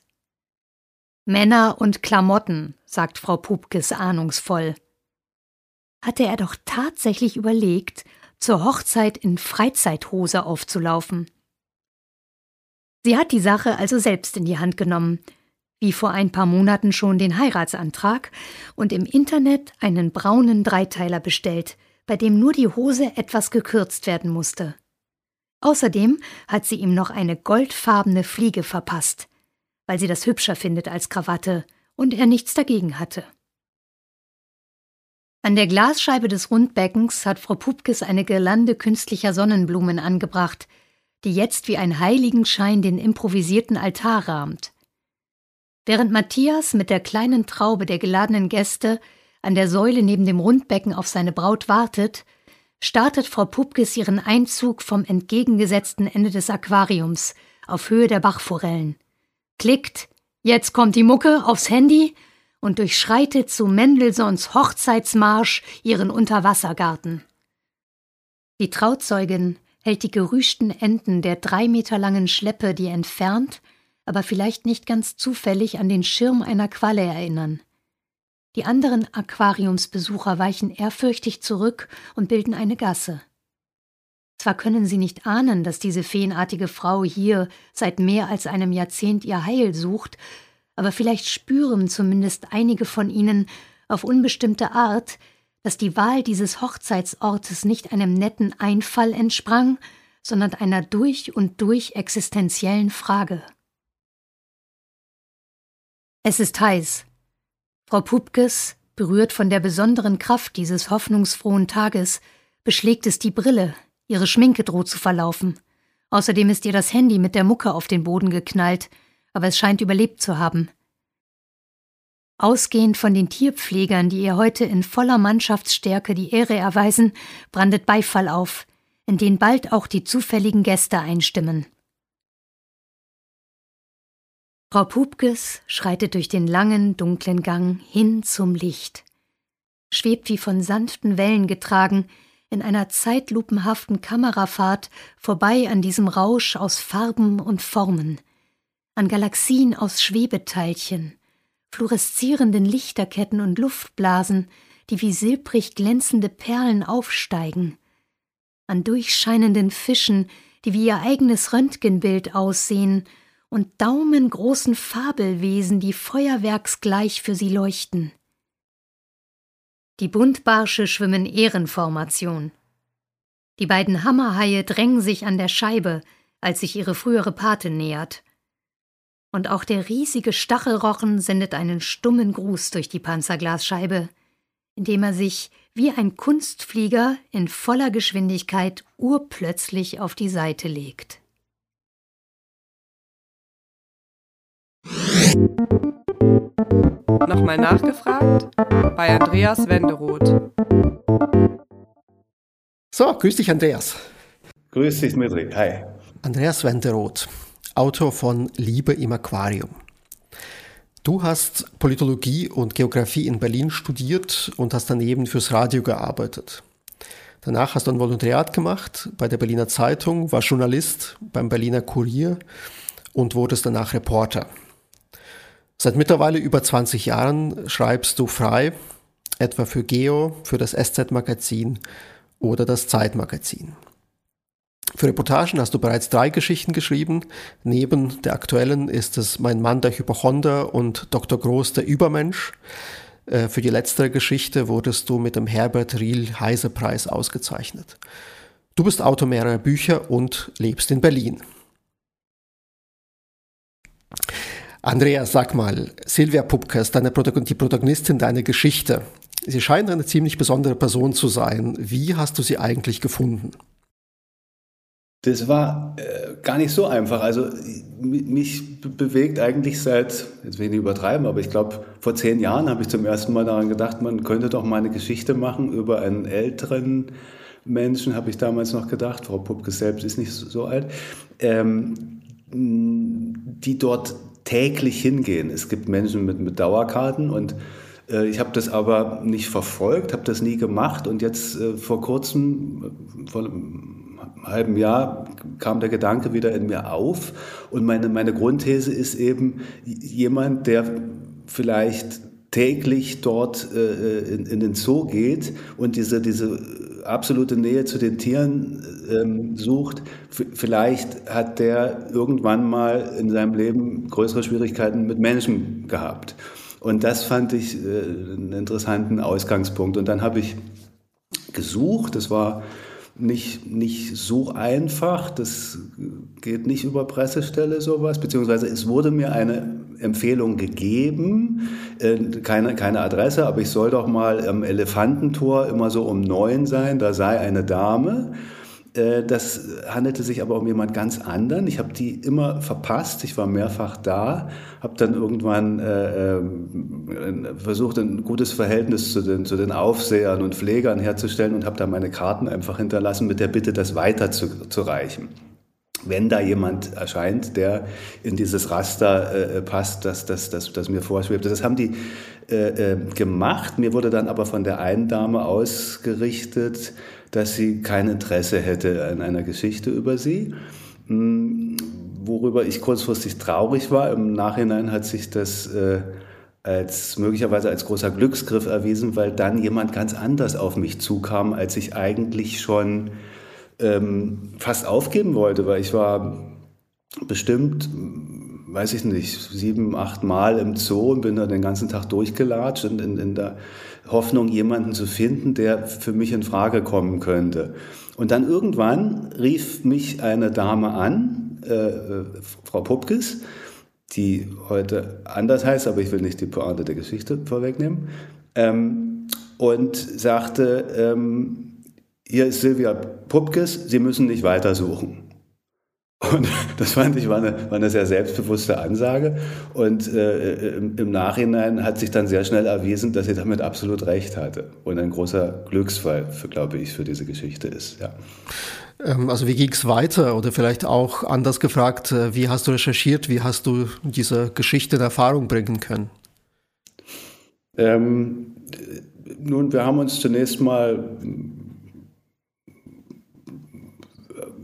Männer und Klamotten, sagt Frau Pupkes ahnungsvoll. Hatte er doch tatsächlich überlegt, zur Hochzeit in Freizeithose aufzulaufen. Sie hat die Sache also selbst in die Hand genommen, wie vor ein paar Monaten schon den Heiratsantrag und im Internet einen braunen Dreiteiler bestellt, bei dem nur die Hose etwas gekürzt werden musste. Außerdem hat sie ihm noch eine goldfarbene Fliege verpasst, weil sie das hübscher findet als Krawatte und er nichts dagegen hatte. An der Glasscheibe des Rundbeckens hat Frau Pupkes eine Girlande künstlicher Sonnenblumen angebracht, die jetzt wie ein Heiligenschein den improvisierten Altar rahmt. Während Matthias mit der kleinen Traube der geladenen Gäste an der Säule neben dem Rundbecken auf seine Braut wartet, startet Frau Pupkes ihren Einzug vom entgegengesetzten Ende des Aquariums auf Höhe der Bachforellen, klickt, jetzt kommt die Mucke aufs Handy und durchschreitet zu Mendelssohns Hochzeitsmarsch ihren Unterwassergarten. Die Trauzeugin hält die gerüschten Enden der drei Meter langen Schleppe, die entfernt, aber vielleicht nicht ganz zufällig an den Schirm einer Qualle erinnern. Die anderen Aquariumsbesucher weichen ehrfürchtig zurück und bilden eine Gasse. Zwar können sie nicht ahnen, dass diese feenartige Frau hier seit mehr als einem Jahrzehnt ihr Heil sucht, aber vielleicht spüren zumindest einige von ihnen auf unbestimmte Art, dass die Wahl dieses Hochzeitsortes nicht einem netten Einfall entsprang, sondern einer durch und durch existenziellen Frage. Es ist heiß. Frau Pupkes, berührt von der besonderen Kraft dieses hoffnungsfrohen Tages, beschlägt es die Brille, ihre Schminke droht zu verlaufen. Außerdem ist ihr das Handy mit der Mucke auf den Boden geknallt, aber es scheint überlebt zu haben. Ausgehend von den Tierpflegern, die ihr heute in voller Mannschaftsstärke die Ehre erweisen, brandet Beifall auf, in den bald auch die zufälligen Gäste einstimmen. Frau Pupkes schreitet durch den langen, dunklen Gang hin zum Licht, schwebt wie von sanften Wellen getragen, in einer zeitlupenhaften Kamerafahrt vorbei an diesem Rausch aus Farben und Formen, an Galaxien aus Schwebeteilchen, fluoreszierenden Lichterketten und Luftblasen, die wie silbrig glänzende Perlen aufsteigen, an durchscheinenden Fischen, die wie ihr eigenes Röntgenbild aussehen, und daumengroßen Fabelwesen, die feuerwerksgleich für sie leuchten. Die Buntbarsche schwimmen Ehrenformation. Die beiden Hammerhaie drängen sich an der Scheibe, als sich ihre frühere Pate nähert. Und auch der riesige Stachelrochen sendet einen stummen Gruß durch die Panzerglasscheibe, indem er sich wie ein Kunstflieger in voller Geschwindigkeit urplötzlich auf die Seite legt. Nochmal nachgefragt bei Andreas Wenderoth. So, grüß dich, Andreas. Grüß dich, Dmitri. Hi. Andreas Wenderoth, Autor von Liebe im Aquarium. Du hast Politologie und Geografie in Berlin studiert und hast daneben fürs Radio gearbeitet. Danach hast du ein Volontariat gemacht bei der Berliner Zeitung, war Journalist beim Berliner Kurier und wurdest danach Reporter. Seit mittlerweile über 20 Jahren schreibst du frei, etwa für Geo, für das SZ-Magazin oder das Zeitmagazin. Für Reportagen hast du bereits drei Geschichten geschrieben. Neben der aktuellen ist es Mein Mann der Hypochonder und Dr. Groß der Übermensch. Äh, für die letztere Geschichte wurdest du mit dem Herbert Riel Heise Preis ausgezeichnet. Du bist Autor mehrerer Bücher und lebst in Berlin. Andreas, sag mal, Silvia Pupke ist deine Protagon die Protagonistin deiner Geschichte. Sie scheint eine ziemlich besondere Person zu sein. Wie hast du sie eigentlich gefunden? Das war äh, gar nicht so einfach. Also mich bewegt eigentlich seit, jetzt will ich nicht übertreiben, aber ich glaube, vor zehn Jahren habe ich zum ersten Mal daran gedacht, man könnte doch mal eine Geschichte machen über einen älteren Menschen, habe ich damals noch gedacht. Frau Pupke selbst ist nicht so, alt. Ähm, die dort täglich hingehen. Es gibt Menschen mit, mit Dauerkarten und äh, ich habe das aber nicht verfolgt, habe das nie gemacht und jetzt äh, vor kurzem, äh, vor halben Jahr, kam der Gedanke wieder in mir auf und meine, meine Grundthese ist eben, jemand, der vielleicht täglich dort äh, in, in, den Zoo geht und diese, diese absolute Nähe zu den Tieren ähm, sucht, vielleicht hat der irgendwann mal in seinem Leben größere Schwierigkeiten mit Menschen gehabt. Und das fand ich äh, einen interessanten Ausgangspunkt. Und dann habe ich gesucht, das war nicht, nicht so einfach, das geht nicht über Pressestelle sowas, beziehungsweise es wurde mir eine Empfehlung gegeben, äh, keine, keine Adresse, aber ich soll doch mal am Elefantentor immer so um neun sein, da sei eine Dame. Äh, das handelte sich aber um jemand ganz anderen. Ich habe die immer verpasst. Ich war mehrfach da, habe dann irgendwann äh, äh, versucht, ein gutes Verhältnis zu den, zu den Aufsehern und Pflegern herzustellen und habe da meine Karten einfach hinterlassen mit der Bitte, das weiterzureichen wenn da jemand erscheint, der in dieses Raster äh, passt, das, das, das, das mir vorschwebt. Das haben die äh, äh, gemacht. Mir wurde dann aber von der einen Dame ausgerichtet, dass sie kein Interesse hätte an einer Geschichte über sie. Hm, worüber ich kurzfristig traurig war. Im Nachhinein hat sich das äh, als möglicherweise als großer Glücksgriff erwiesen, weil dann jemand ganz anders auf mich zukam, als ich eigentlich schon ähm, fast aufgeben wollte, weil ich war bestimmt, weiß ich nicht, sieben, acht Mal im Zoo und bin da den ganzen Tag durchgelatscht und in, in der Hoffnung, jemanden zu finden, der für mich in Frage kommen könnte. Und dann irgendwann rief mich eine Dame an, äh, äh, Frau Pupkes, die heute anders heißt, aber ich will nicht die Pointe der Geschichte vorwegnehmen, ähm, und sagte, ähm, hier ist Silvia Pupkes, Sie müssen nicht weitersuchen. Und das fand ich war eine, war eine sehr selbstbewusste Ansage. Und äh, im, im, Nachhinein hat sich dann sehr schnell erwiesen, dass sie damit absolut recht hatte. Und ein großer Glücksfall, für, glaube ich, für diese Geschichte ist. Ja. Ähm, also wie ging es weiter? Oder vielleicht auch anders gefragt, äh, wie hast du recherchiert? Wie hast du diese Geschichte in Erfahrung bringen können? Ähm, nun, wir haben uns zunächst mal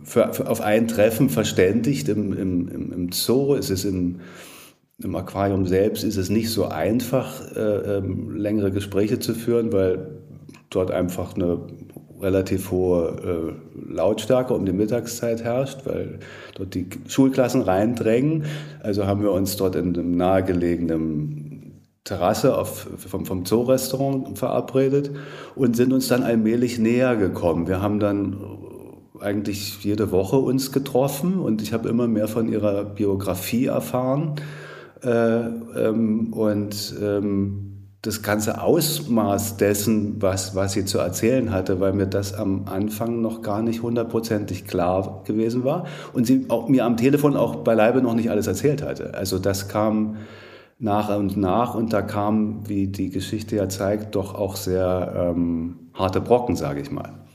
für, für, auf ein Treffen verständigt im, im, im Zoo. Es ist im, im Aquarium selbst ist es nicht so einfach, äh, ähm, längere Gespräche zu führen, weil dort einfach eine relativ hohe äh, Lautstärke um die Mittagszeit herrscht, weil dort die Schulklassen reindrängen. Also haben wir uns dort in einem nahegelegenen Terrasse auf, vom, vom Zoo-Restaurant verabredet und sind uns dann allmählich näher gekommen. Wir haben dann eigentlich jede Woche uns getroffen und ich habe immer mehr von ihrer Biografie erfahren. Äh, ähm, und ähm, das ganze Ausmaß dessen, was, was sie zu erzählen hatte, weil mir das am Anfang noch gar nicht hundertprozentig klar gewesen war und sie auch, mir am Telefon auch beileibe noch nicht alles erzählt hatte. Also das kam nach und nach und da kam, wie die Geschichte ja zeigt, doch auch sehr ähm, harte Brocken, sage ich mal.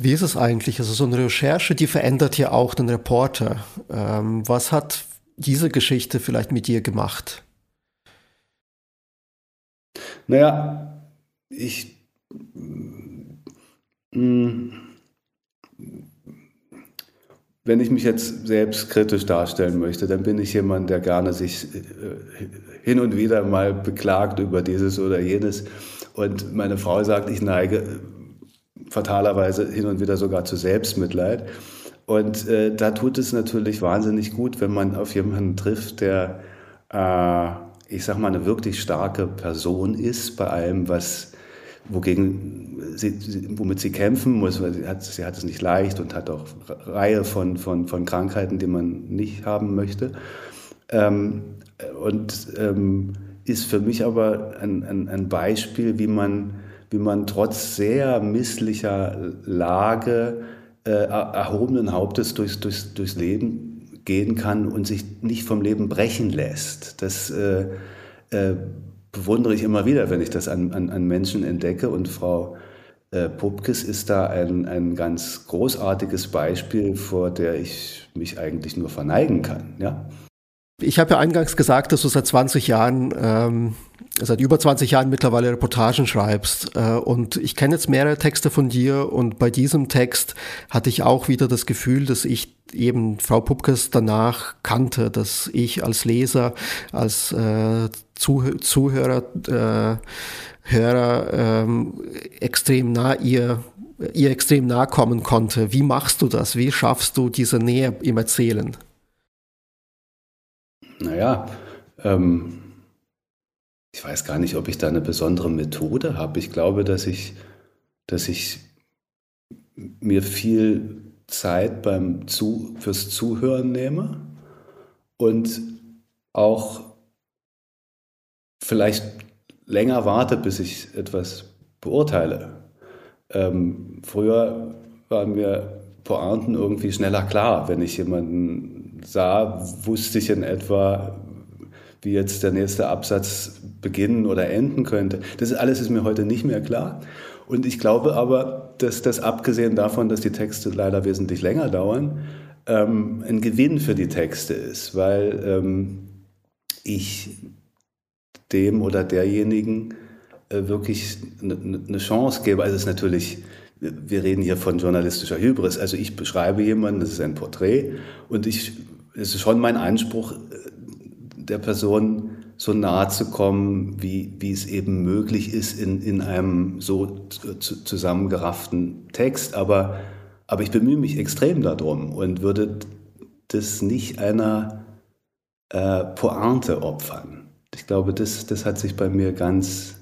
Wie ist es eigentlich? Also so eine Recherche, die verändert ja auch den Reporter. Ähm, was hat diese Geschichte vielleicht mit dir gemacht? Naja, ich... Mh, wenn ich mich jetzt selbst kritisch darstellen möchte, dann bin ich jemand, der gerne sich äh, hin und wieder mal beklagt über dieses oder jenes. Und meine Frau sagt, ich neige fatalerweise hin und wieder sogar zu Selbstmitleid. Und äh, da tut es natürlich wahnsinnig gut, wenn man auf jemanden trifft, der, äh, ich sag mal, eine wirklich starke Person ist bei allem, was wogegen sie, womit sie kämpfen muss, weil sie hat, sie hat es nicht leicht und hat auch Reihe von, von, von Krankheiten, die man nicht haben möchte. Ähm, und ähm, ist für mich aber ein, ein, ein Beispiel, wie man wie man trotz sehr misslicher Lage äh, erhobenen Hauptes durchs, durchs, durchs Leben gehen kann und sich nicht vom Leben brechen lässt. Das äh, äh, bewundere ich immer wieder, wenn ich das an, an, an Menschen entdecke. Und Frau äh, Pupkes ist da ein, ein ganz großartiges Beispiel, vor der ich mich eigentlich nur verneigen kann. Ja? Ich habe ja eingangs gesagt, dass du seit 20 Jahren, ähm, seit über 20 Jahren mittlerweile Reportagen schreibst. Äh, und ich kenne jetzt mehrere Texte von dir und bei diesem Text hatte ich auch wieder das Gefühl, dass ich eben Frau Pupkes danach kannte, dass ich als Leser, als äh, Zuh Zuhörer, äh, Hörer ähm, extrem nah ihr ihr extrem nahe kommen konnte. Wie machst du das? Wie schaffst du diese Nähe im Erzählen? Naja, ähm, ich weiß gar nicht, ob ich da eine besondere Methode habe. Ich glaube, dass ich, dass ich mir viel Zeit beim Zu, fürs Zuhören nehme und auch vielleicht länger warte, bis ich etwas beurteile. Ähm, früher waren mir Pointen irgendwie schneller klar, wenn ich jemanden sah, wusste ich in etwa, wie jetzt der nächste Absatz beginnen oder enden könnte. Das alles ist mir heute nicht mehr klar. Und ich glaube aber, dass das abgesehen davon, dass die Texte leider wesentlich länger dauern, ähm, ein Gewinn für die Texte ist, weil ähm, ich dem oder derjenigen äh, wirklich eine ne Chance gebe. Also es ist natürlich wir reden hier von journalistischer Hybris. Also ich beschreibe jemanden, das ist ein Porträt und ich, es ist schon mein Anspruch, der Person so nahe zu kommen, wie, wie es eben möglich ist in, in einem so zusammengerafften Text. Aber, aber ich bemühe mich extrem darum und würde das nicht einer äh, Pointe opfern. Ich glaube, das, das hat sich bei mir ganz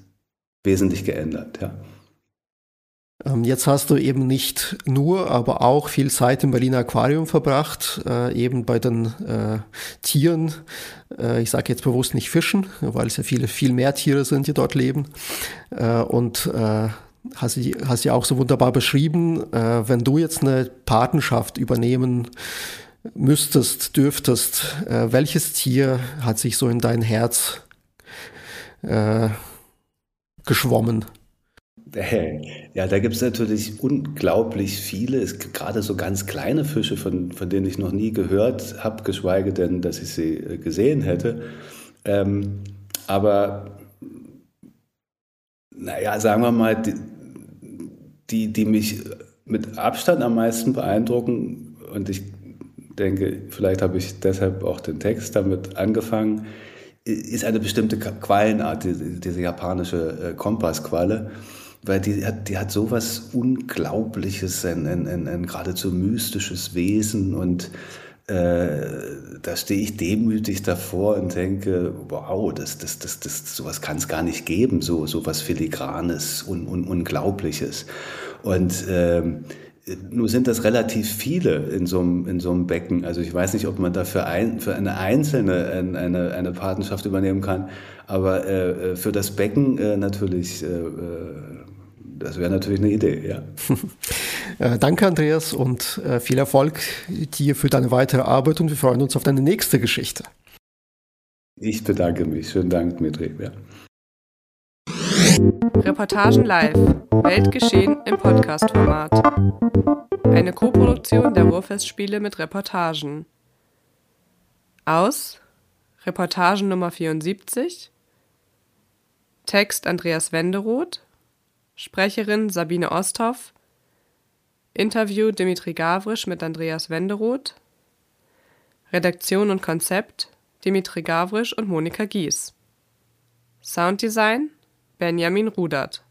wesentlich geändert, ja. Ähm, jetzt hast du eben nicht nur, aber auch viel Zeit im Berliner Aquarium verbracht, äh, eben bei den äh, Tieren. Äh, ich sage jetzt bewusst nicht Fischen, weil es ja viele, viel mehr Tiere sind, die dort leben. Äh, und äh, hast, hast ja auch so wunderbar beschrieben, äh, wenn du jetzt eine Patenschaft übernehmen müsstest, dürftest, welches Tier hat sich so in dein Herz geschwommen? Ja, da gibt es natürlich unglaublich viele, es gibt gerade so ganz kleine Fische, von, von denen ich noch nie gehört habe, geschweige denn, dass ich sie äh, gesehen hätte. Ähm, aber naja, sagen wir mal, die, die, mich mit Abstand am meisten beeindrucken, und ich denke, vielleicht habe ich deshalb auch den Text damit angefangen, ist eine bestimmte Quallenart, diese japanische äh, Kompassqualle weil die hat, die hat sowas Unglaubliches, ein, ein, ein, ein geradezu mystisches Wesen und äh, da stehe ich demütig davor und denke, wow, das, das, das, das, sowas kann es gar nicht geben, so, so was Filigranes und un, Unglaubliches. Und ähm, nun sind das relativ viele in so einem, in so einem Becken. Also ich weiß nicht, ob man dafür ein, für eine einzelne eine, eine Patenschaft übernehmen kann, aber äh, für das Becken äh, natürlich äh, das wäre natürlich eine Idee, ja. Äh, danke, Andreas, und äh, viel Erfolg dir für deine weitere Arbeit und wir freuen uns auf deine nächste Geschichte. Ich bedanke mich. Schönen Dank, Dmitri. Ja. Reportagen live. Weltgeschehen im Podcast-Format. Eine Koproduktion der Ruhrfestspiele mit Reportagen. Aus Reportagen Nummer 74. Text Andreas Wenderoth. Sprecherin Sabine Osthoff. Interview Dimitri Gavrisch mit Andreas Wenderoth. Redaktion und Konzept Dimitri Gavrisch und Monika Gies. Sounddesign Benjamin Rudert